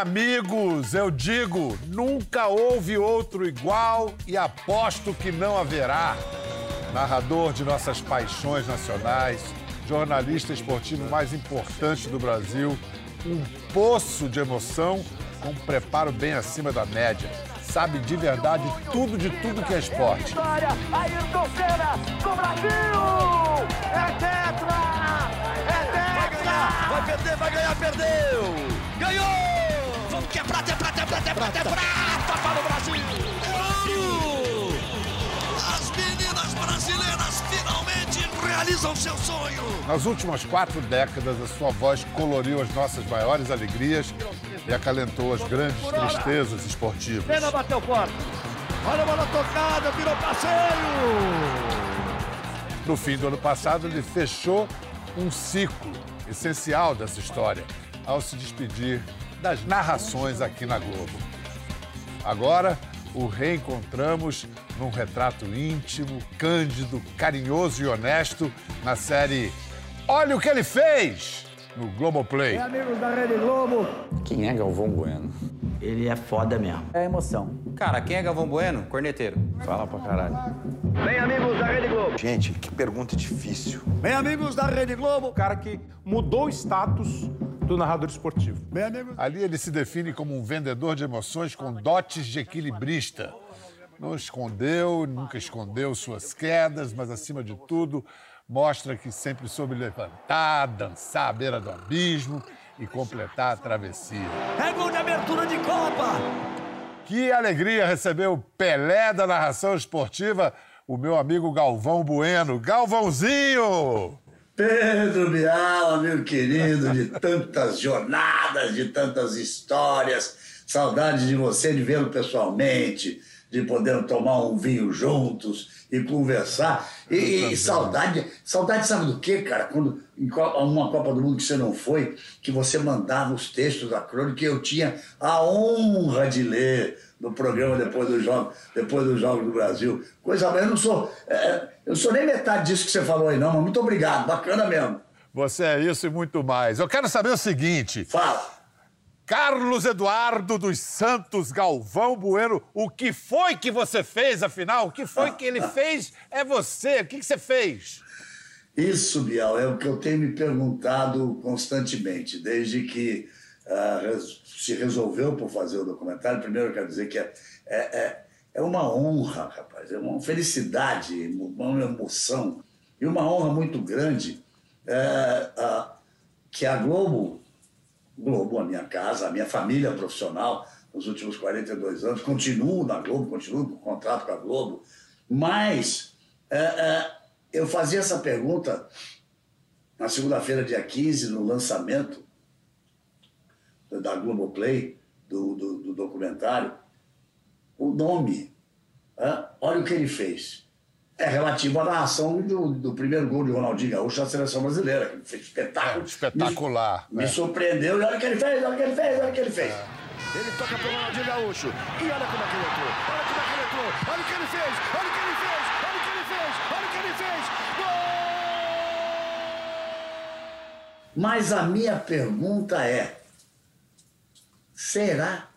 amigos, eu digo, nunca houve outro igual e aposto que não haverá. Narrador de nossas paixões nacionais, jornalista esportivo mais importante do Brasil, um poço de emoção com um preparo bem acima da média. Sabe de verdade tudo de tudo que é esporte. Vitória, Ayrton Senna, do Brasil! É tetra! É tetra! Vai perder, vai ganhar, perdeu! Ganhou! Que é prata, é prata, é prata, é prata, é prata para o Brasil! Ouro! As meninas brasileiras finalmente realizam seu sonho! Nas últimas quatro décadas, a sua voz coloriu as nossas maiores alegrias e acalentou as grandes tristezas esportivas. Senna bateu forte. Olha a bola tocada, virou passeio! No fim do ano passado, ele fechou um ciclo essencial dessa história ao se despedir das narrações aqui na Globo. Agora, o reencontramos num retrato íntimo, cândido, carinhoso e honesto na série Olha o que ele fez! no Globoplay. Amigos da Rede Globo. Quem é Galvão Bueno? Ele é foda mesmo. É emoção. Cara, quem é Galvão Bueno? Corneteiro. Fala pra caralho. Bem, amigos da Rede Globo. Gente, que pergunta difícil. Bem, amigos da Rede Globo. O cara que mudou o status do narrador esportivo. Ali ele se define como um vendedor de emoções com dotes de equilibrista. Não escondeu, nunca escondeu suas quedas, mas acima de tudo, mostra que sempre soube levantar, dançar à beira do abismo e completar a travessia. É gol de abertura de Copa! Que alegria receber o Pelé da narração esportiva, o meu amigo Galvão Bueno. Galvãozinho! Pedro Bial, amigo querido, de tantas jornadas, de tantas histórias. Saudade de você, de vê-lo pessoalmente, de poder tomar um vinho juntos e conversar. E, e saudade, saudade sabe do quê, cara? Quando em uma Copa do Mundo que você não foi, que você mandava os textos da crônica que eu tinha a honra de ler no programa depois dos jogos, depois dos jogos do Brasil. Coisa, eu não sou, é, eu não sou nem metade disso que você falou aí não, mas muito obrigado, bacana mesmo. Você é isso e muito mais. Eu quero saber o seguinte: Fala. Carlos Eduardo dos Santos Galvão Bueno, o que foi que você fez, afinal? O que foi que ele fez é você. O que, que você fez? Isso, Bial, é o que eu tenho me perguntado constantemente, desde que se resolveu por fazer o documentário. Primeiro, eu quero dizer que é, é, é, é uma honra, rapaz, é uma felicidade, uma emoção e uma honra muito grande é, ah, que a Globo, Globo, a minha casa, a minha família profissional, nos últimos 42 anos, continuo na Globo, continuo com contrato com a Globo, mas é, é, eu fazia essa pergunta na segunda-feira, dia 15, no lançamento da Globoplay, do, do, do documentário, o nome, é, olha o que ele fez. É relativo à narração do, do primeiro gol de Ronaldinho Gaúcho à seleção brasileira, que fez espetáculo. É, espetacular, Me, me é. surpreendeu e olha o que ele fez, olha o que ele fez, olha o que ele fez. Ele toca pro Ronaldinho Gaúcho. E olha como é que ele entrou. Olha como é que ele entrou. Olha o que ele fez. Olha o que ele fez. Olha o que ele fez. Olha o que ele fez. Mas a minha pergunta é: será?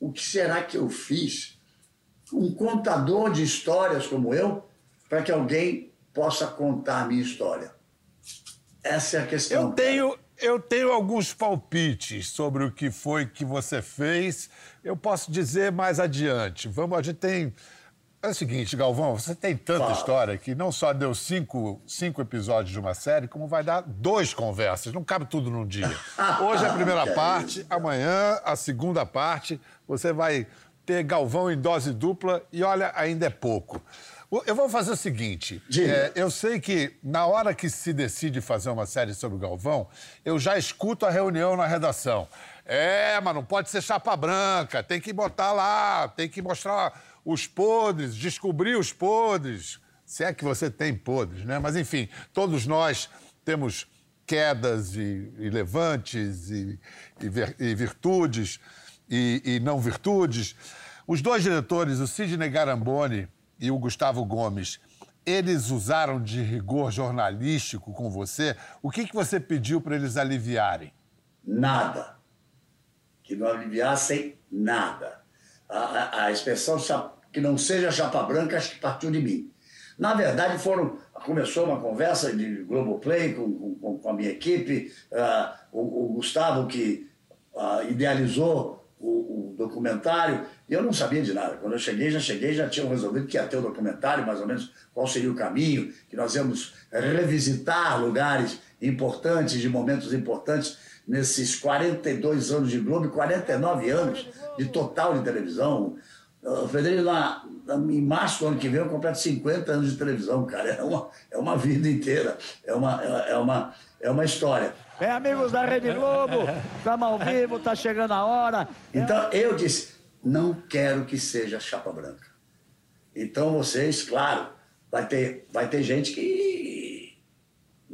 O que será que eu fiz? Um contador de histórias como eu, para que alguém possa contar a minha história? Essa é a questão. Eu tenho, eu tenho alguns palpites sobre o que foi que você fez. Eu posso dizer mais adiante. Vamos, a gente tem. É o seguinte, Galvão, você tem tanta Fala. história que não só deu cinco, cinco episódios de uma série, como vai dar dois conversas. Não cabe tudo num dia. Hoje é a primeira parte, amanhã a segunda parte. Você vai ter Galvão em dose dupla e olha, ainda é pouco. Eu vou fazer o seguinte: é, eu sei que na hora que se decide fazer uma série sobre o Galvão, eu já escuto a reunião na redação. É, mas não pode ser chapa branca, tem que botar lá, tem que mostrar os podres, descobrir os podres. Se é que você tem podres, né? Mas enfim, todos nós temos quedas e, e levantes e, e ver- e virtudes e, não virtudes. Os dois diretores, o Sidney Garamboni e o Gustavo Gomes, eles usaram de rigor jornalístico com você. O que, que você pediu para eles aliviarem? Nada. que não aliviassem nada. A, a, expressão que não seja chapa branca, acho que partiu de mim. Na verdade, foram começou uma conversa de Globoplay com, com, com a minha equipe, ah, o, o Gustavo que ah, idealizou o, o documentário, eu não sabia de nada. Quando eu cheguei, já cheguei, já tinham resolvido que ia ter o documentário, mais ou menos qual seria o caminho, que nós íamos revisitar lugares importantes, de momentos importantes, nesses 42 anos de Globo e 49 anos de total de televisão. Uh, Frederico, na- em março do ano que vem eu completo 50 anos de televisão, cara. É uma, é uma vida inteira, é uma, é é uma, é uma história. Bem, amigos da Rede Globo, estamos ao vivo, tá chegando a hora. Então eu disse: não quero que seja chapa branca. Então vocês, claro, vai ter, vai ter gente que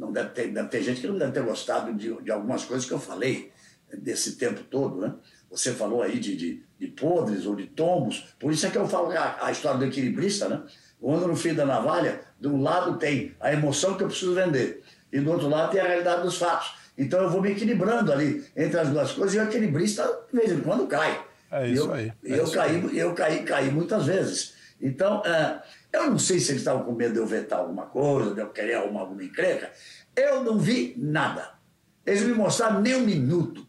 não deve ter, deve ter gente que não deve ter gostado de, de algumas coisas que eu falei desse tempo todo, né? Você falou aí de, de, de podres ou de tombos, por isso é que eu falo a, a história do equilibrista, né? Quando no fim da navalha, de um lado tem a emoção que eu preciso vender, e do outro lado tem a realidade dos fatos. Então eu vou me equilibrando ali entre as duas coisas, e o equilibrista, de vez em quando, cai. É isso eu, aí, é eu isso caí, eu caí, caí muitas vezes. Então, é, eu não sei se eles estavam com medo de eu vetar alguma coisa, de eu querer arrumar alguma encrenca. Eu não vi nada. Eles me mostraram nem um minuto.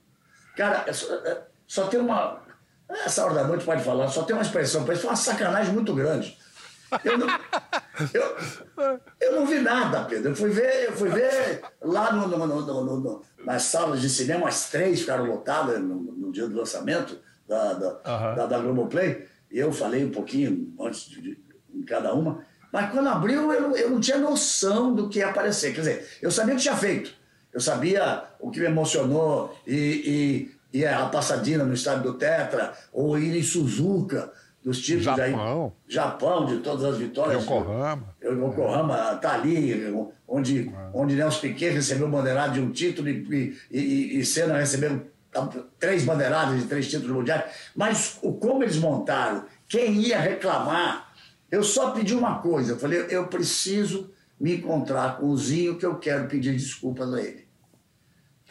Cara, é só, é, só tem uma. Essa hora da noite pode falar, só tem uma expressão para isso, foi uma sacanagem muito grande. Eu não, eu, eu não vi nada, Pedro. Eu fui ver, eu fui ver lá no, no- no- no- nas salas de cinema, as três ficaram lotadas no, dia do lançamento da, da, da, da Globoplay. E eu falei um pouquinho antes de- em cada uma. Mas quando abriu, eu, não- eu não tinha noção do que ia aparecer. Quer dizer, eu sabia o que tinha feito. Eu sabia o que me emocionou e, e, e a passadina no estádio do Tetra, ou ir em Suzuka, dos títulos Japão. aí. Japão, de todas as vitórias. Yokohama. O Yokohama está ali, onde, onde Nelson Piquet recebeu bandeirado de um título e, e, e, e Senna recebeu três bandeiradas de três títulos mundiais. Mas o, como eles montaram, quem ia reclamar, eu só pedi uma coisa. Eu falei, eu preciso me encontrar com o Zinho que eu quero pedir desculpas a ele.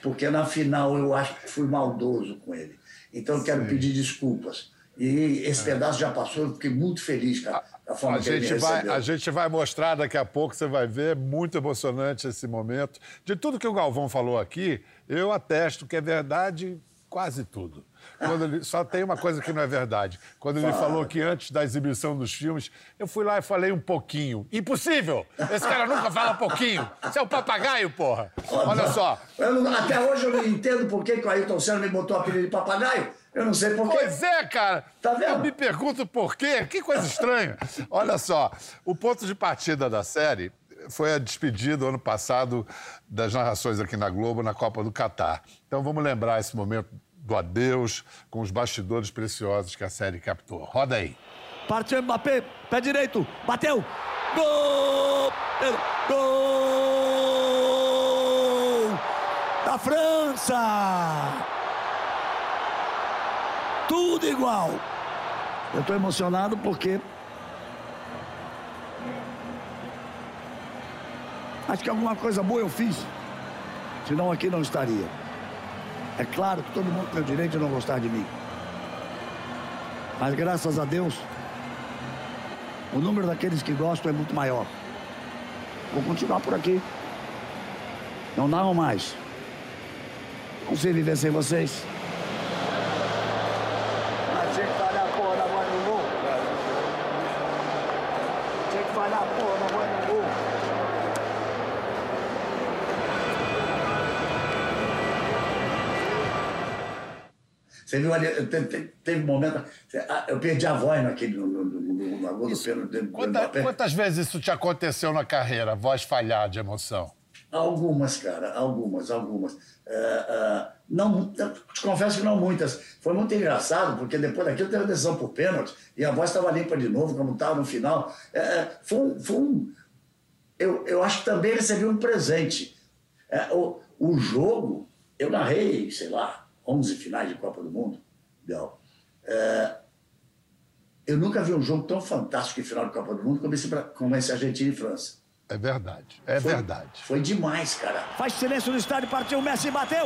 Porque na final eu acho que fui maldoso com ele. Então eu quero pedir desculpas. E esse pedaço já passou, eu fiquei muito feliz, cara, da forma A que ele gente, me vai, recebeu. a gente vai mostrar daqui a pouco, você vai ver, muito emocionante esse momento. De tudo que o Galvão falou aqui, eu atesto que é verdade quase tudo. Quando ele, só tem uma coisa que não é verdade. Quando ele falou que antes da exibição dos filmes, eu fui lá e falei um pouquinho. Impossível! Esse cara nunca fala pouquinho. Você é um papagaio, porra! Olha só. Eu não- até hoje eu não entendo por que, que o Ayrton Senna me botou o apelido de papagaio. Eu não sei por quê. Pois é, cara. Tá vendo? Eu me pergunto por quê. Que coisa estranha. Olha só, o ponto de partida da série foi a despedida ano passado das narrações aqui na Globo na Copa do Catar. Então vamos lembrar esse momento do adeus com os bastidores preciosos que a série captou. Roda aí. Partiu Mbappé, pé direito, bateu. Gol! Gol! Da França! Tudo igual. Eu estou emocionado porque acho que alguma coisa boa eu fiz. Senão aqui não estaria. É claro que todo mundo tem o direito de não gostar de mim. Mas graças a Deus, o número daqueles que gostam é muito maior. Vou continuar por aqui. Não narro mais. Não sei viver sem vocês. Mas tinha que falhar a porra da bola no gol. Tinha que falhar a porra da bola no gol. Você viu ali, teve, teve- um momento. ah, Eu perdi a voz naquele no, no, no, no, no pênalti do- do Quanta- quantas vezes isso te aconteceu na carreira? Voz falhar de emoção? Algumas, cara, algumas, algumas. É, é, não, te confesso que não muitas. Foi muito engraçado, porque depois daquilo teve a decisão por pênalti e a voz estava limpa de novo, como estava no final. É, foi um. Foi um eu, eu acho que também recebi um presente. O, o jogo, eu narrei, sei lá, 11 finais de Copa do Mundo. Não. É, eu nunca vi um jogo tão fantástico em final de Copa do Mundo como esse, como esse Argentina e França. É verdade. É Foi- verdade. Foi demais, cara. Faz silêncio no estádio, partiu, Messi bateu.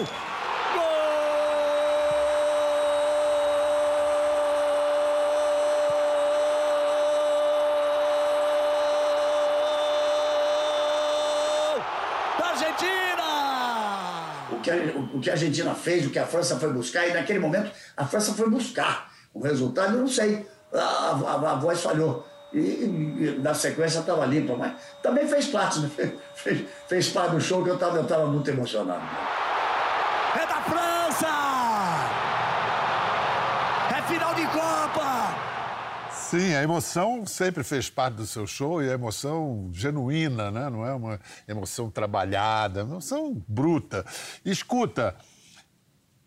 O que, a, Argentina fez, o que a França foi buscar, e naquele momento a França foi buscar. O resultado eu não sei. A, a, a voz falhou. E, e, na sequência estava limpa, mas também fez parte, né? fez, fez parte do show que eu estava eu tava muito emocionado. É da França! É final de Copa! Sim, a emoção sempre fez parte do seu show e a emoção genuína, né? Não é uma emoção trabalhada, uma emoção bruta. Escuta,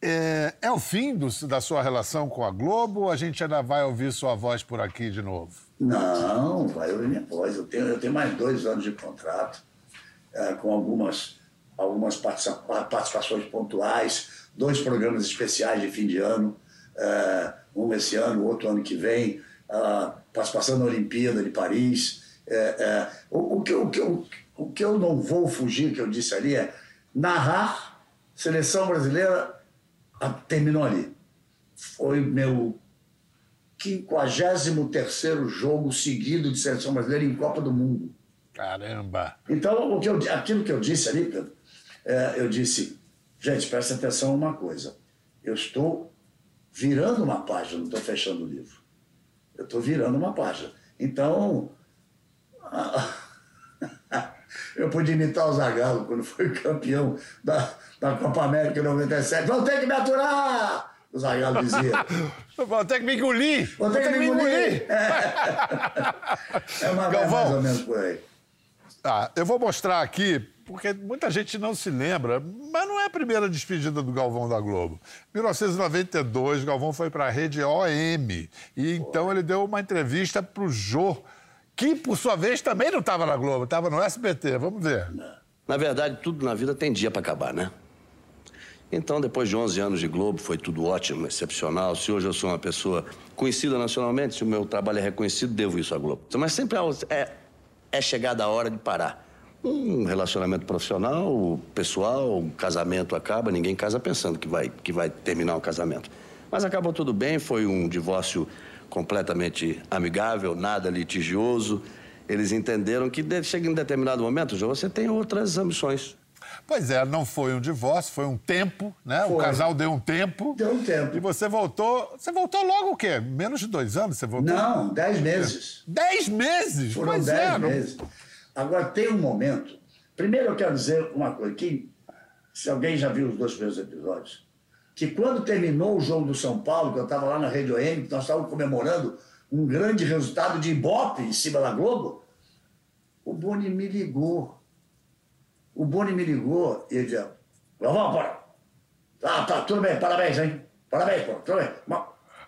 é, é o fim do, da sua relação com a Globo ou a gente ainda vai ouvir sua voz por aqui de novo? Não, vai ouvir minha voz. Eu tenho, eu tenho mais dois anos de contrato, é, com algumas, algumas participações pontuais, dois programas especiais de fim de ano, é, um esse ano, outro ano que vem, participação na Olimpíada de Paris. É, é, o, o, que, o, que, o, o que eu não vou fugir, que eu disse ali, é narrar seleção brasileira ah, terminou ali. Foi meu 53 jogo seguido de seleção brasileira em Copa do Mundo. Caramba! Então, o que eu, aquilo que eu disse ali, Pedro, é, eu disse, gente, presta atenção uma coisa. Eu estou virando uma página, não estou fechando o livro. Eu estou virando uma página. Então, eu pude imitar o Zagallo quando foi campeão da, da Copa América em 97. Vão ter que me aturar! O Zagallo dizia. Vão ter que me engolir! Vão ter que me engolir! É, uma Galvão. mais ou menos por aí. Ah, eu vou mostrar aqui, porque muita gente não se lembra, mas não é a primeira despedida do Galvão da Globo. Em 1992, Galvão foi para a rede OM. E então ele deu uma entrevista para o Jô, que, por sua vez, também não estava na Globo, estava no SBT. Vamos ver. Na verdade, tudo na vida tem dia para acabar, né? Então, depois de 11 anos de Globo, foi tudo ótimo, excepcional. Se hoje eu sou uma pessoa conhecida nacionalmente, se o meu trabalho é reconhecido, devo isso à Globo. Mas sempre é, é chegada a hora de parar. Um relacionamento profissional, pessoal, um casamento acaba, ninguém casa pensando que vai, que vai terminar o casamento. Mas acabou tudo bem, foi um divórcio completamente amigável, nada litigioso. Eles entenderam que chega em determinado momento, já você tem outras ambições. Pois é, não foi um divórcio, foi um tempo, né? Foi. O casal deu um tempo. Deu um tempo. E você voltou. Você voltou logo o quê? Menos de dois anos? Você voltou? Não, dez meses. Dez meses? Foram pois dez é. não- meses. Agora, tem um momento. Primeiro, eu quero dizer uma coisa: que, se alguém já viu os dois primeiros episódios, que quando terminou o jogo do São Paulo, que eu estava lá na Rede OM, que nós estávamos comemorando um grande resultado de Ibope em cima da Globo, o Boni me ligou. O Boni me ligou e ele dizia: Galvão, bora. Tá, tá, tudo bem, parabéns, hein? Parabéns, pô, tudo bem.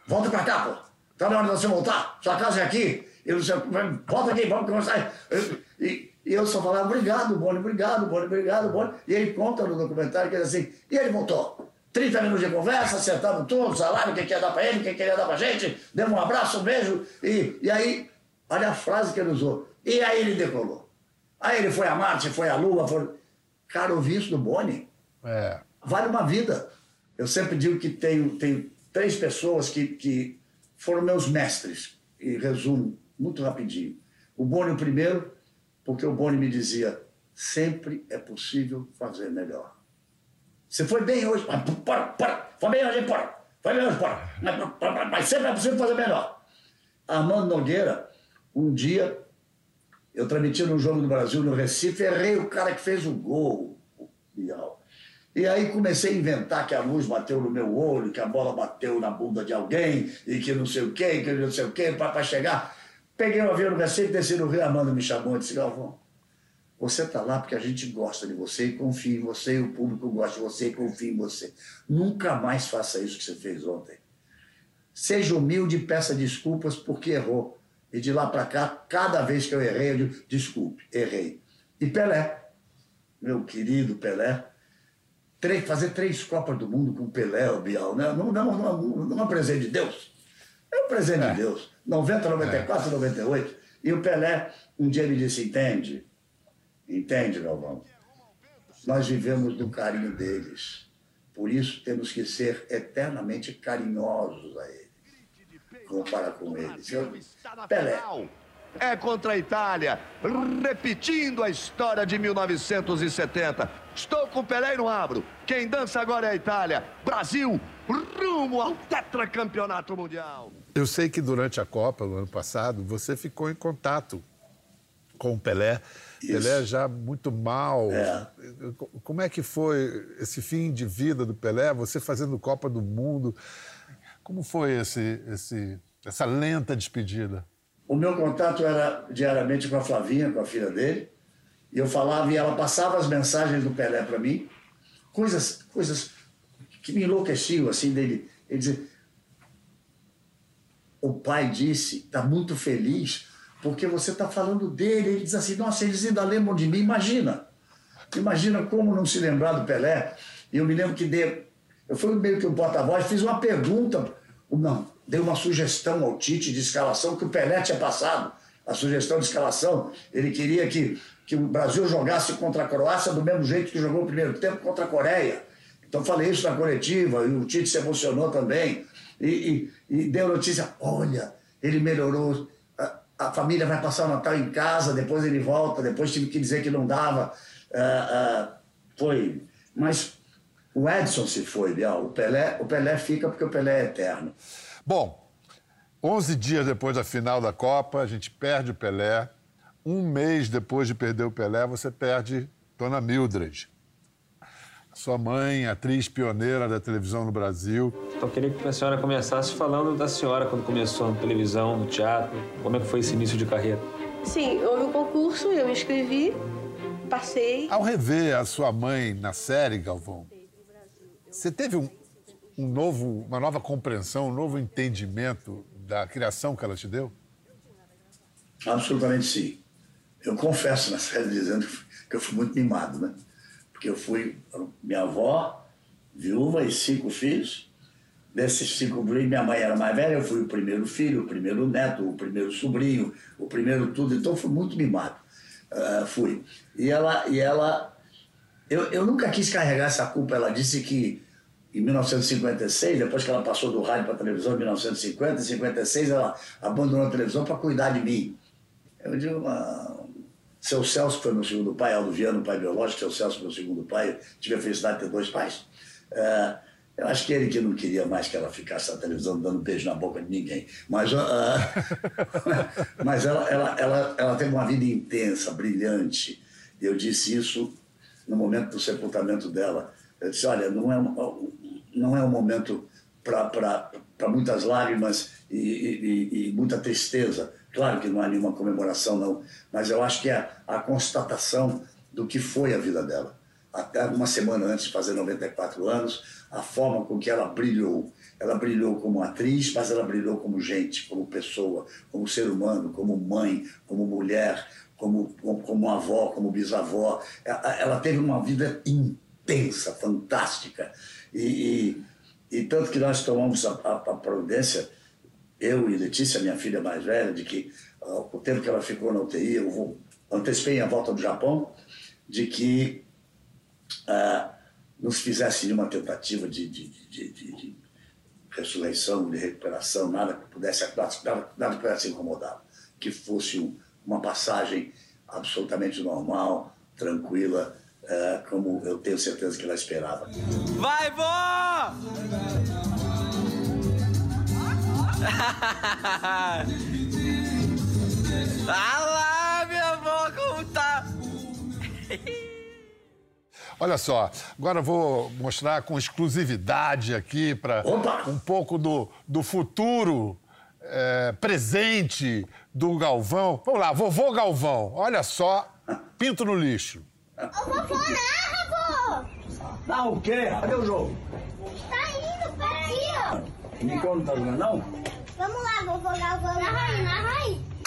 Volta pra cá, pô. Tá na hora de você voltar. Sua casa é aqui. Eu sei, volta aqui, vamos conversar. Eu- E, e eu só falava, obrigado, Boni, obrigado, Boni, obrigado, Boni. E ele conta no documentário que ele assim, e ele voltou. 30 minutos de conversa, acertamos tudo, salário, o que quer dar pra ele, o que queria dar pra gente, demos um abraço, um beijo. E, e aí, olha a frase que ele usou. E aí ele decolou. Aí ele foi a Marte, foi a Lua, foi... Cara, ouvi isso do Boni É. vale uma vida. Eu sempre digo que tenho, tenho três pessoas que, que foram meus mestres, e resumo muito rapidinho. O Boni, o primeiro, porque o Boni me dizia: sempre é possível fazer melhor. Você foi bem hoje, mas bora, bora, foi bem hoje, bora, foi bem hoje, mas, mas- mas sempre é possível fazer melhor. Armando Nogueira, um dia, eu transmiti no Jogo do Brasil, no Recife, errei o cara que fez o gol, o Bial. E aí comecei a inventar que a luz bateu no meu olho, que a bola bateu na bunda de alguém, e que não sei o quê, que não sei o quê, para chegar. Peguei o avião no Recife, desci no Rio, Armando me chamou e disse, Galvão, você está lá porque a gente gosta de você e confia em você, e o público gosta de você e confia em você. Nunca mais faça isso que você fez ontem. Seja humilde e peça desculpas porque errou. E de lá para cá, cada vez que eu errei, eu digo, desculpe, errei. E Pelé, meu querido Pelé, três, fazer três Copas do Mundo com Pelé, o Bial, né? não, não, não, não é um presente de Deus. É um presente de Deus. 90, 94, 98. E o Pelé, um dia me disse, entende? Entende, Galvão? Nós vivemos do carinho deles. Por isso temos que ser eternamente carinhosos a eles. Comparar com eles. Eu, Pelé, é contra a Itália, repetindo a história de 1970. Estou com o Pelé e não abro. Quem dança agora é a Itália. Brasil, rumo ao tetracampeonato mundial. Eu sei que durante a Copa, no ano passado, você ficou em contato com o Pelé. Isso. Pelé já muito mal. É. Como é que foi esse fim de vida do Pelé? Você fazendo Copa do Mundo. Como foi esse, esse, essa lenta despedida? O meu contato era diariamente com a Flavinha, com a filha dele. E eu falava e ela passava as mensagens do Pelé para mim. Coisas, coisas que me enlouqueciam, assim, dele. Ele dizia, o pai disse, está muito feliz porque você está falando dele. Ele diz assim: nossa, eles ainda lembram de mim. Imagina, imagina como não se lembrar do Pelé. E eu me lembro que dei, eu fui meio que um porta-voz, fiz uma pergunta, não, dei uma sugestão ao Tite de escalação que o Pelé tinha passado. A sugestão de escalação, ele queria que, que o Brasil jogasse contra a Croácia do mesmo jeito que jogou o primeiro tempo contra a Coreia. Então falei isso na coletiva e o Tite se emocionou também. E, e, e deu notícia: olha, ele melhorou a família vai passar o Natal em casa, depois ele volta, depois tive que dizer que não dava. Uh, uh, foi. Mas o Edson se foi, Bial. O Pelé, o Pelé fica porque o Pelé é eterno. Bom, 11 dias depois da final da Copa, a gente perde o Pelé. Um mês depois de perder o Pelé, você perde Dona Mildred. Sua mãe, atriz pioneira da televisão no Brasil. Então, eu queria que a senhora começasse falando da senhora quando começou na televisão, no teatro. Como é que foi esse início de carreira? Sim, houve um concurso, eu me inscrevi, passei. Ao rever a sua mãe na série, Galvão, você teve um, um novo, uma nova compreensão, um novo entendimento da criação que ela te deu? Absolutamente sim. Eu confesso na série dizendo que eu fui muito mimado, né? porque eu fui minha avó, viúva e cinco filhos. Desses cinco filhos, minha mãe era mais velha, eu fui o primeiro filho, o primeiro neto, o primeiro sobrinho, o primeiro tudo, então fui muito mimado. Uh, fui. E ela, e ela eu, eu nunca quis carregar essa culpa. Ela disse que em 1956, depois que ela passou do rádio para a televisão em 1950, em 56 ela abandonou a televisão para cuidar de mim. Eu digo, ah, seu Celso foi meu segundo pai, Aldo pai biológico, seu Celso meu segundo pai. Tive a felicidade de ter dois pais. É, eu acho que ele que não queria mais que ela ficasse na televisão dando beijo na boca de ninguém. Mas, uh, mas ela, ela, ela, ela teve uma vida intensa, brilhante. Eu disse isso no momento do sepultamento dela. Eu disse, olha, não é, não é um momento para muitas lágrimas e, e, e muita tristeza Claro que não há nenhuma comemoração, não, mas eu acho que é a constatação do que foi a vida dela. Até uma semana antes de fazer 94 anos, a forma com que ela brilhou. Ela brilhou como atriz, mas ela brilhou como gente, como pessoa, como ser humano, como mãe, como mulher, como, como, avó, como bisavó. Ela teve uma vida intensa, fantástica. E, e, e tanto que nós tomamos a, a, a providência eu e Letícia, minha filha mais velha, de que uh, o tempo que ela ficou na UTI, eu vou, antecipei a volta do Japão, de que uh, nos fizesse uma tentativa de, de, de, de, ressurreição, de recuperação, nada que pudesse, nada, nada que pudesse incomodá-la. Que fosse um, uma passagem absolutamente normal, tranquila, uh, como eu tenho certeza que ela esperava. Vai, vó! ah lá, minha avó, como tá? Olha só, agora eu vou mostrar com exclusividade aqui para um pouco do, do futuro é, presente do Galvão. Vamos lá, vovô Galvão, olha só, pinto no lixo. Eu vou chorar, avô! Tá o quê? Cadê o jogo? Tá indo, peraí, ó. Nicole não tá jogando, não? Vamos lá, vovô Galvão. Narrai, narrai.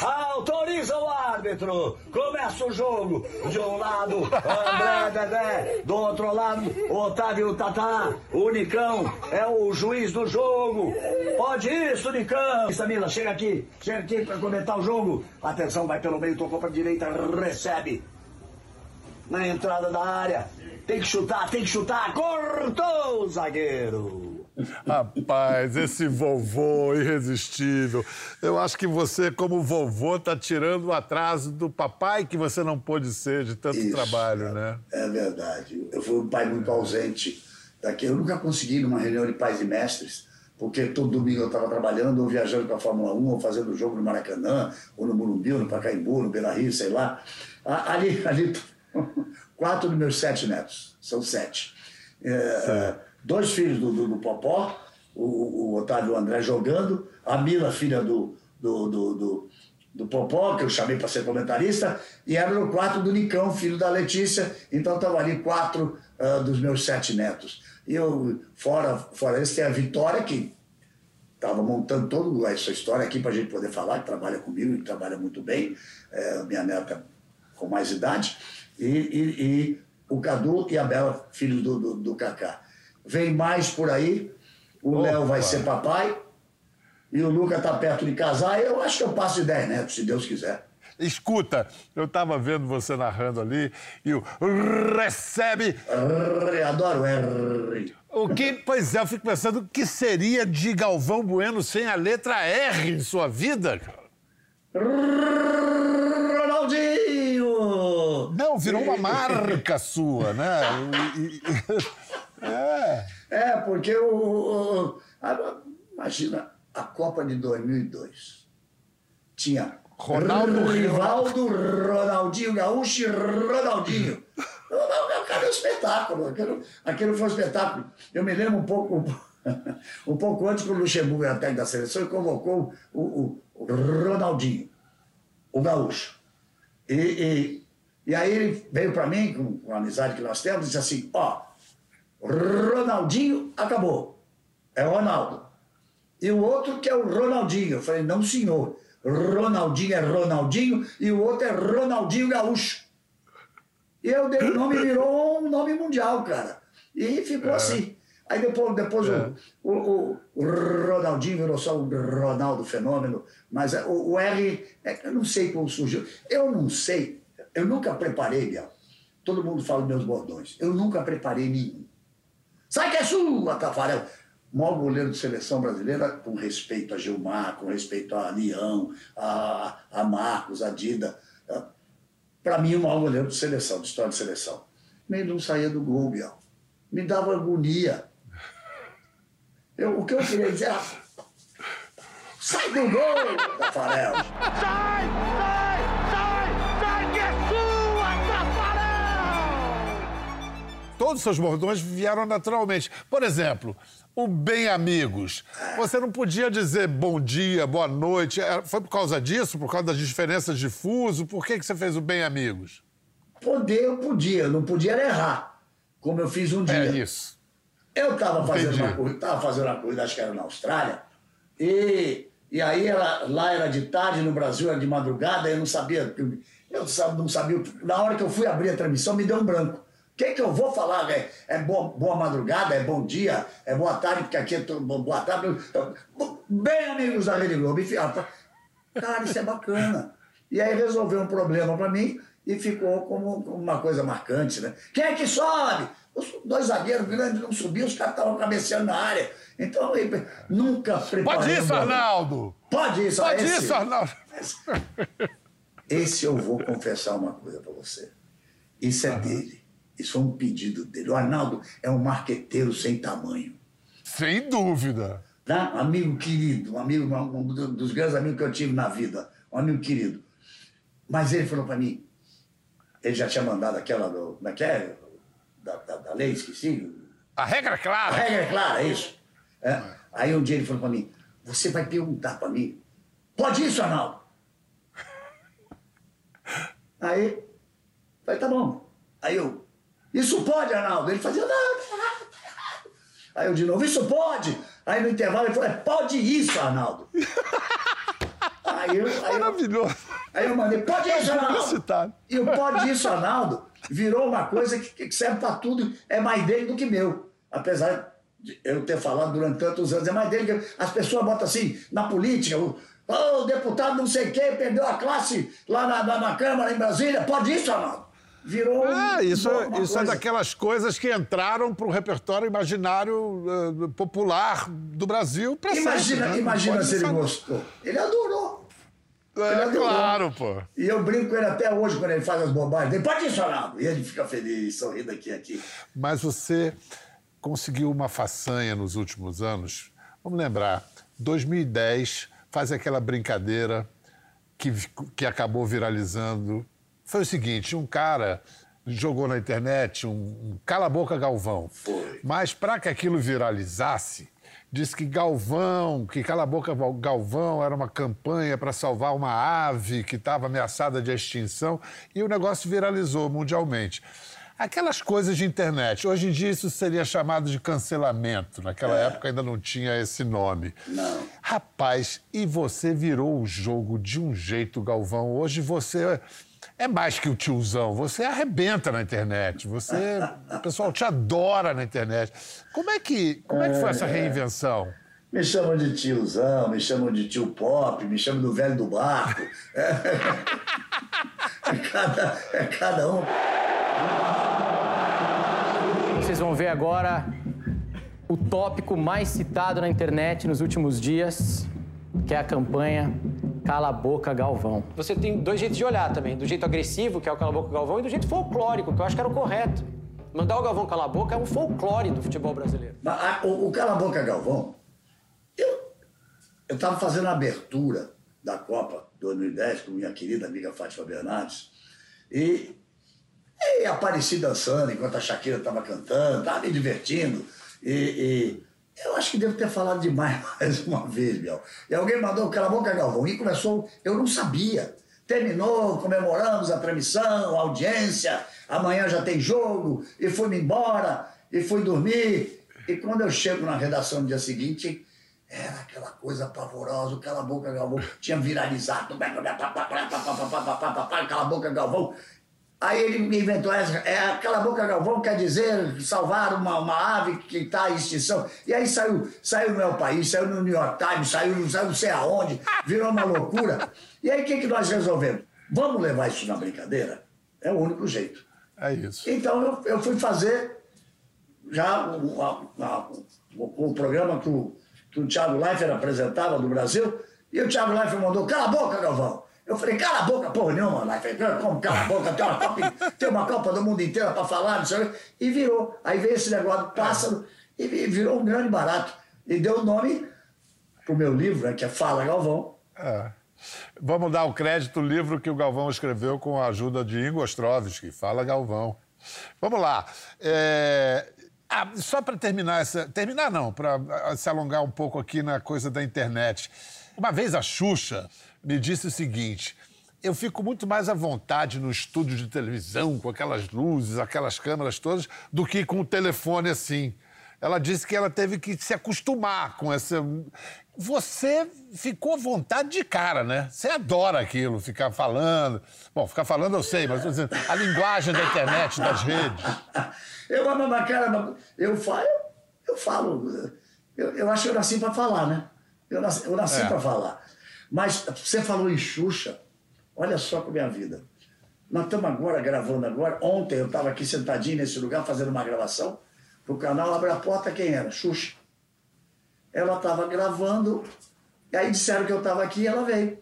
Autoriza o árbitro! Começa o jogo! De um lado, André Dedé, do outro lado, Otávio Tatá. O Nicão é o juiz do jogo. Pode isso, Nicão! Samila, chega aqui, chega aqui para comentar o jogo. Atenção, vai pelo meio, tocou para direita, recebe. Na entrada da área, tem que chutar, tem que chutar, cortou o zagueiro. Rapaz, esse vovô irresistível. Eu acho que você, como vovô, tá tirando o atraso do papai que você não pôde ser de tanto Isso, trabalho, né? É verdade. Eu fui um pai muito ausente. Daqui. Eu nunca consegui numa reunião de pais e mestres, porque todo domingo eu estava trabalhando, ou viajando para a Fórmula 1, ou fazendo jogo no Maracanã, ou no Morumbi, ou no Pacaembu, no Beira Rio, sei lá. Ali, ali, quatro dos meus sete netos. São sete. É, é, dois filhos do, do, do Popó, o, o Otávio André jogando, a Mila, filha do, do, do, do, do Popó, que eu chamei para ser comentarista, e era no quarto do Nicão, filho da Letícia. Então estavam ali quatro ah, dos meus sete netos. E eu, fora, fora esse, tem a Vitória, que estava montando toda essa história aqui para a gente poder falar, que trabalha comigo, que trabalha muito bem, é, minha neta com mais idade, e, e- e o Cadu e a Bela, filhos do, do, do Cacá. Vem mais por aí, o Léo vai ser papai, e o Luca está perto de casar, eu acho que eu passo de 10 netos, se Deus quiser. Escuta, eu estava vendo você narrando ali e o recebe. Adoro R. O que, pois é, eu fico pensando o que seria de Galvão Bueno sem a letra R em sua vida, cara? Ronaldinho! Não, virou uma marca sua, né? É. É, porque o. imagina, a Copa de 2002. Tinha Ronaldo Rivaldo, Ronaldinho Gaúcho e Ronaldinho. Cadê o espetáculo? Aquilo, aquilo foi um espetáculo. Eu me lembro um pouco, um pouco antes que o Luxemburgo era técnico da seleção e convocou o, o- o Ronaldinho, o Gaúcho. E, e, e aí ele veio para mim, com, com a amizade que nós temos, e disse assim: ó, Ronaldinho acabou. É o Ronaldo. E o outro que é o Ronaldinho. Eu falei, não, senhor. Ronaldinho é Ronaldinho e o outro é Ronaldinho Gaúcho. E eu dei o nome e virou um nome mundial, cara. E ficou assim. Aí depois, depois o, o, o- o Ronaldinho virou só o Ronaldo Fenômeno, mas é, o, o R, é, eu não sei como surgiu. Eu não sei, eu nunca preparei, Biel. Todo mundo fala meus bordões. Eu nunca preparei nenhum. Sai que é sua, Tafarel! O maior goleiro de seleção brasileira, com respeito a Gilmar, com respeito a Leão, a, a Marcos, a Dida. Para mim, o maior goleiro de seleção, de história de seleção. Ele não saía do gol, Biel. Me dava agonia. Eu, o que eu queria dizer era. Sai do gol, Tafarel! Sai, Todos os seus bordões vieram naturalmente. Por exemplo, o Bem Amigos. Você não podia dizer bom dia, boa noite. Era- Foi por causa disso? Por causa das diferenças de fuso? Por que, que você fez o Bem Amigos? Poder eu podia, não podia errar, como eu fiz um dia. É isso. Eu estava fazendo, uma corrida, tava fazendo uma corrida, acho que era na Austrália, e, e aí era, lá era de tarde, no Brasil era de madrugada, eu não sabia, eu não sabia, na hora que eu fui abrir a transmissão me deu um branco. O que, que eu vou falar? É, é boa, boa madrugada, é bom dia, é boa tarde, porque aqui é to- boa tarde. Eu- Bem, amigos da Rede Globo, enfim, ah, cara, isso é bacana. E aí resolveu um problema para mim e ficou como uma coisa marcante, né? Quem é que sobe? Os dois zagueiros grandes não subiam, os caras estavam cabeceando na área. Então, eu nunca preparei... Pode isso. Arnaldo! Pode isso, Pode esse- isso, Arnaldo! Esse eu vou confessar uma coisa para você. Isso é dele. Isso foi um pedido dele. O Arnaldo é um marqueteiro sem tamanho. Sem dúvida. Tá? Um amigo querido, um amigo, um do- dos grandes amigos que eu tive na vida. Um amigo querido. Mas ele falou para mim, ele já tinha mandado aquela do. Como é que é? Da, da, da lei, esqueci. A regra é A clara. regra é clara, é isso. É. Aí um dia ele falou para mim: Você vai perguntar para mim, pode isso, Arnaldo? Aí, falei: Tá bom. Aí eu: Isso pode, Arnaldo? Ele fazia: Não. Aí eu de novo: Isso pode? Aí no intervalo ele falou: "É, Pode isso, Arnaldo. Aí eu, aí eu, Maravilhoso. aí eu mandei: Pode isso, Arnaldo. E o pode isso, Arnaldo, virou uma coisa que, que serve para tudo, é mais dele do que meu. Apesar de eu ter falado durante tantos anos, é mais dele que as pessoas botam assim, na política, o, "Ô, o deputado não sei quem perdeu a classe lá na, na, na Câmara, em Brasília, pode isso, Arnaldo? Virou. Ah, isso, é daquelas coisas que entraram para o repertório imaginário eh, popular do Brasil para Imagina, sempre. né? imagina pode se ele gostou. Ele adorou. Ele É, adorou. claro, pô. E eu brinco com ele até hoje quando ele faz as bobagens. Ele pode ir, Sonaldo. E ele fica feliz, sorrindo aqui aqui. Mas você conseguiu uma façanha nos últimos anos. Vamos lembrar, 2010 faz aquela brincadeira que, que acabou viralizando. Foi o seguinte, um cara jogou na internet um, um cala a boca Galvão. Foi. Mas para que aquilo viralizasse, disse que Galvão, que cala boca Galvão era uma campanha para salvar uma ave que estava ameaçada de extinção e o negócio viralizou mundialmente. Aquelas coisas de internet, hoje em dia isso seria chamado de cancelamento. Naquela época ainda não tinha esse nome. Não. Rapaz, e você virou o jogo de um jeito, Galvão. Hoje você é mais que o tiozão. Você arrebenta na internet. Você, o pessoal te adora na internet. Como é que, como é que foi essa reinvenção? Me chamam de tiozão, me chamam de tio pop, me chamam do velho do barco. É, cada, é cada um. Vocês vão ver agora o tópico mais citado na internet nos últimos dias, que é a campanha Cala a Boca Galvão. Você tem dois jeitos de olhar também. Do jeito agressivo, que é o Cala a Boca Galvão, e do jeito folclórico, que eu acho que era o correto. Mandar o Galvão calar a boca é um folclore do futebol brasileiro. Mas, a- o, o Cala a Boca Galvão, eu estava fazendo a abertura da Copa 2010 com minha querida amiga Fátima Bernardes e, e apareci dançando enquanto a Shakira estava cantando, estava me divertindo. E, e eu acho que devo ter falado demais mais uma vez, Biel. E alguém mandou Cala Boca Galvão e começou, eu não sabia. Terminou, comemoramos a transmissão, a audiência, amanhã já tem jogo, e fui-me embora, e fui dormir. E quando eu chego na redação no dia seguinte, era aquela coisa pavorosa, Cala Boca Galvão tinha viralizado, Cala a Boca Galvão. Aí ele inventou essa, é, Cala a Boca Galvão quer dizer salvar uma, uma ave que está em extinção. E aí saiu, saiu no meu país, saiu no New York Times, saiu, saiu não sei aonde, virou uma loucura. E aí o que, que nós resolvemos? Vamos levar isso na brincadeira? É o único jeito. É isso. Então eu, eu fui fazer já o, a- a- o- o programa que o, que o Thiago Leifert apresentava do Brasil, e o Thiago Leifert mandou, cala a boca, Galvão. Eu falei, cala a boca, porra nenhuma, Leifert. Como cala a boca? Tem uma Copa, tem uma Copa do Mundo inteira para falar, não sei o quê. E virou. Aí veio esse negócio do pássaro e vi- virou um grande barato. E deu o nome pro meu livro, né, que é Fala Galvão. É. Vamos dar o crédito ao livro que o Galvão escreveu com a ajuda de Ingo Ostrovski. Fala, Galvão. Vamos lá. É, ah, só para terminar essa. Terminar não, para se alongar um pouco aqui na coisa da internet. Uma vez a Xuxa me disse o seguinte. Eu fico muito mais à vontade no estúdio de televisão, com aquelas luzes, aquelas câmeras todas, do que com o telefone assim. Ela disse que ela teve que se acostumar com essa. Você ficou à vontade de cara, né? Você adora aquilo, ficar falando. Bom, ficar falando eu sei, mas dizendo, a linguagem da internet, das redes. Eu, mas, mas, cara, eu falo, eu falo. Eu, eu acho que eu nasci para falar, né? Eu nasci, eu nasci É. para falar. Mas você falou em Xuxa, olha só com a minha vida. Nós estamos agora gravando agora. Ontem eu estava aqui sentadinho nesse lugar fazendo uma gravação pro canal Abre a Porta, quem era? Xuxa. Ela estava gravando, e aí disseram que eu estava aqui e ela veio.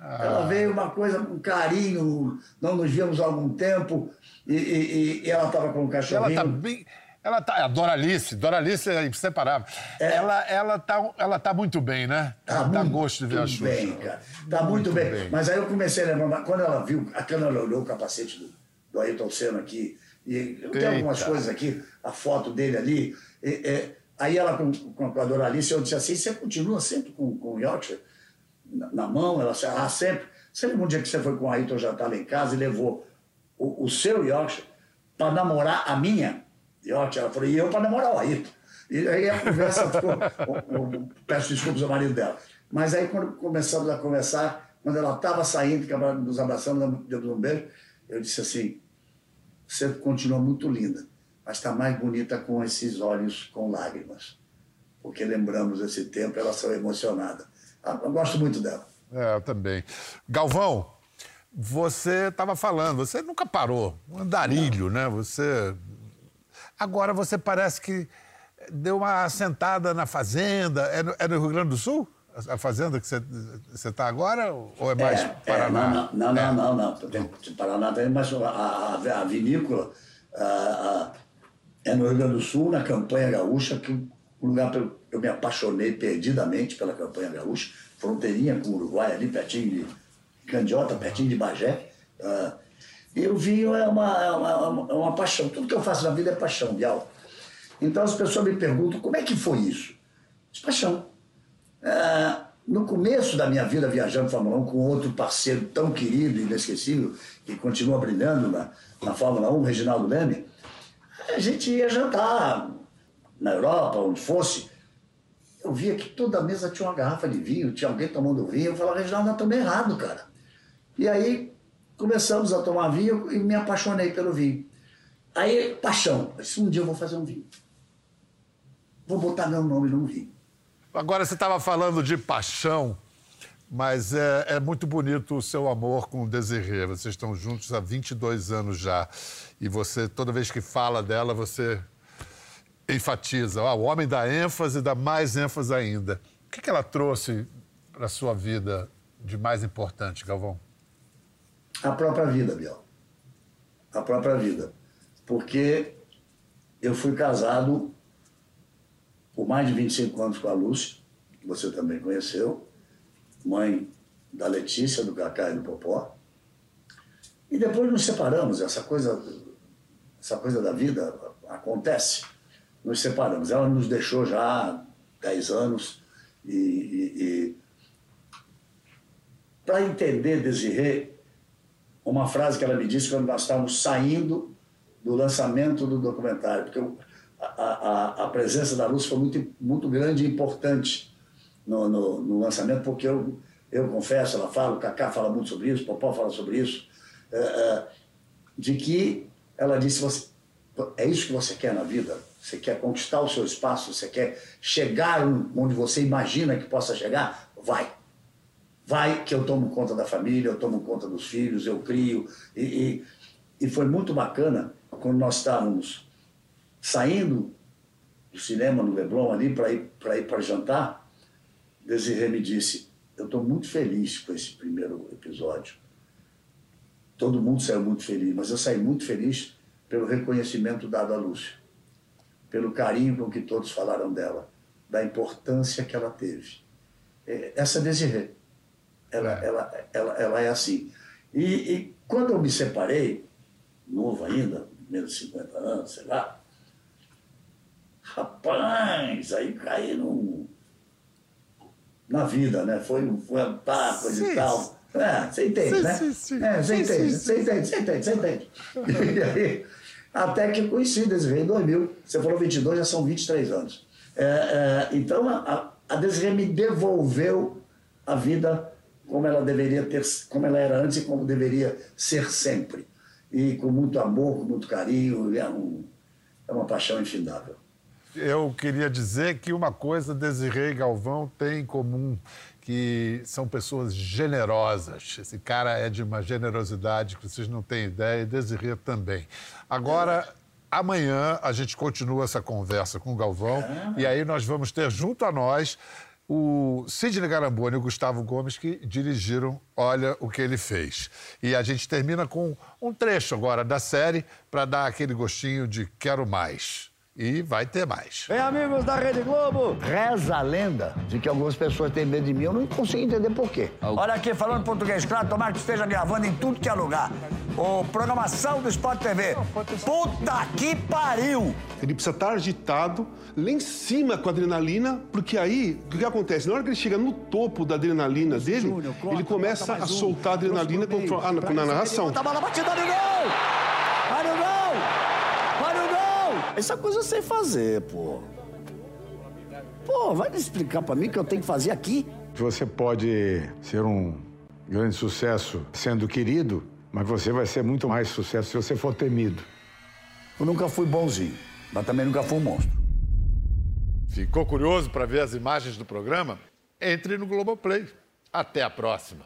Ela veio uma coisa, um carinho, não nos víamos há algum tempo, e, e- e ela estava com um Ela cachorrinho. tá bem. Ela tá. A Doralice, Doralice é inseparável. Ela, ela, tá, ela tá muito bem, né? Tá, dá gosto de ver a Muito Xuxa. bem, cara. Tá muito, bem. Mas aí eu comecei a lembrar, quando ela viu, a câmera olhou o capacete do, do Ayrton Senna aqui, e eu tenho algumas coisas aqui, a foto dele ali. e, é, aí ela com, com a Doralice, eu disse assim, você continua sempre com, com o Yorkshire na, na mão? Ela disse, ah, sempre. Lembra um dia que você foi com o Ayrton já lá em casa e levou o, o seu Yorkshire para namorar a minha Yorkshire? Ela falou, e eu para namorar o Ayrton. E aí a conversa ficou. peço desculpas ao marido dela. Mas aí, quando começamos a conversar, quando ela estava saindo, que ela nos abraçamos, demos um beijo, eu disse assim: Você continua muito linda, mas está mais bonita com esses olhos com lágrimas. Porque lembramos esse tempo, ela saiu emocionada. Ah, Eu gosto muito dela. É, eu também. Galvão, você estava falando, você nunca parou, um andarilho, né? Você. Agora você parece que deu uma assentada na fazenda. É no, é no Rio Grande do Sul? A fazenda que você está agora? Ou é mais É, Paraná? é, não, não, É. não, não, não. Tem, Paraná tem, mas a, a, a vinícola a- é no Rio Grande do Sul, na campanha gaúcha, que o lugar que eu, me apaixonei perdidamente pela campanha gaúcha, fronteirinha com o Uruguai, ali pertinho de Candiota, pertinho de Bagé. Ah, e o vinho é uma, é, uma, é é uma paixão. Tudo que eu faço na vida é paixão, Bial. Então as pessoas me perguntam como é que foi isso? De paixão. Ah, no começo da minha vida viajando Fórmula 1 com outro parceiro tão querido e inesquecível, que continua brilhando na, na Fórmula 1, Reginaldo Leme, a gente ia jantar na Europa, onde fosse. Eu via que toda mesa tinha uma garrafa de vinho, tinha alguém tomando vinho. Eu falava, Reginaldo, nós estamos errado, cara. E aí começamos a tomar vinho e me apaixonei pelo vinho. Aí, paixão. Eu disse, um dia eu vou fazer um vinho. Vou botar meu nome num vinho. Agora você estava falando de paixão, mas é, é muito bonito o seu amor com o Desirê. Vocês estão juntos há 22 anos já. E você, toda vez que fala dela, você enfatiza. Ah, o homem dá ênfase, dá mais ênfase ainda. O que, que ela trouxe para a sua vida de mais importante, Galvão? A própria vida, Biel. A própria vida. Porque eu fui casado por mais de 25 anos com a Lúcia, que você também conheceu, mãe da Letícia, do Cacá e do Popó. E depois nos separamos, essa coisa, essa coisa da vida acontece. Nos separamos. Ela nos deixou já há 10 anos e, e, e para entender Desirê, uma frase que ela me disse quando nós estávamos saindo do lançamento do documentário, porque eu- a, a, a presença da Lúcia foi muito, muito grande e importante no, no, no lançamento, porque eu, eu confesso, ela fala, o Cacá fala muito sobre isso, o Popó fala sobre isso, é, é, de que ela disse, você, é isso que você quer na vida? Você quer conquistar o seu espaço? Você quer chegar onde você imagina que possa chegar? Vai vai que eu tomo conta da família, eu tomo conta dos filhos, eu crio. E, e, e foi muito bacana quando nós estávamos saindo do cinema no Leblon ali para ir para ir para jantar. Desirê me disse: Eu estou muito feliz com esse primeiro episódio. Todo mundo saiu muito feliz, mas eu saí muito feliz pelo reconhecimento dado à Lúcia, pelo carinho com que todos falaram dela, da importância que ela teve. É, Essa Desirê ela, ela, ela, ela é assim. E, e quando eu me separei, novo ainda, menos de 50 anos, sei lá, rapaz, aí caí num, na vida, né? Foi, um- foi tapa Sim. e tal. É, você entende, Sim, né? sim, sim. É, você entende, você entende, você entende, você entende. E aí, até que eu conheci Desirê em 2000. Você falou 22, já são 23 anos. É, é, então, a, a Desirê me devolveu a vida como ela deveria ter, como ela era antes e como deveria ser sempre. E com muito amor, com muito carinho, é, um, é uma paixão infindável. Eu queria dizer que uma coisa Desirê e Galvão têm em comum, que são pessoas generosas. Esse cara é de uma generosidade que vocês não têm ideia, e Desirê também. Agora, amanhã, a gente continua essa conversa com o Galvão, e aí nós vamos ter junto a nós o Sidney Garamboni e o Gustavo Gomes, que dirigiram Olha o que ele fez. E a gente termina com um trecho agora da série para dar aquele gostinho de quero mais. E vai ter mais. Bem, amigos da Rede Globo, reza a lenda de que algumas pessoas têm medo de mim. Eu não consigo entender por quê. Olha aqui, falando português, claro, tomara que esteja gravando em tudo que é lugar. Ô, programação do Sport TV. Puta que pariu! Ele precisa estar agitado, lá em cima com a adrenalina, porque aí, o que acontece? Na hora que ele chega no topo da adrenalina dele, ele começa a soltar a adrenalina com, ah, na, na narração. A bola batida no gol! Vai no gol! Vai no gol! Essa coisa eu sei fazer, pô. Pô, vai me explicar pra mim o que eu tenho que fazer aqui? Você pode ser um grande sucesso sendo querido, mas você vai ser muito mais sucesso se você for temido. Eu nunca fui bonzinho, mas também nunca fui um monstro. Ficou curioso para ver as imagens do programa? Entre no Globoplay. Até a próxima.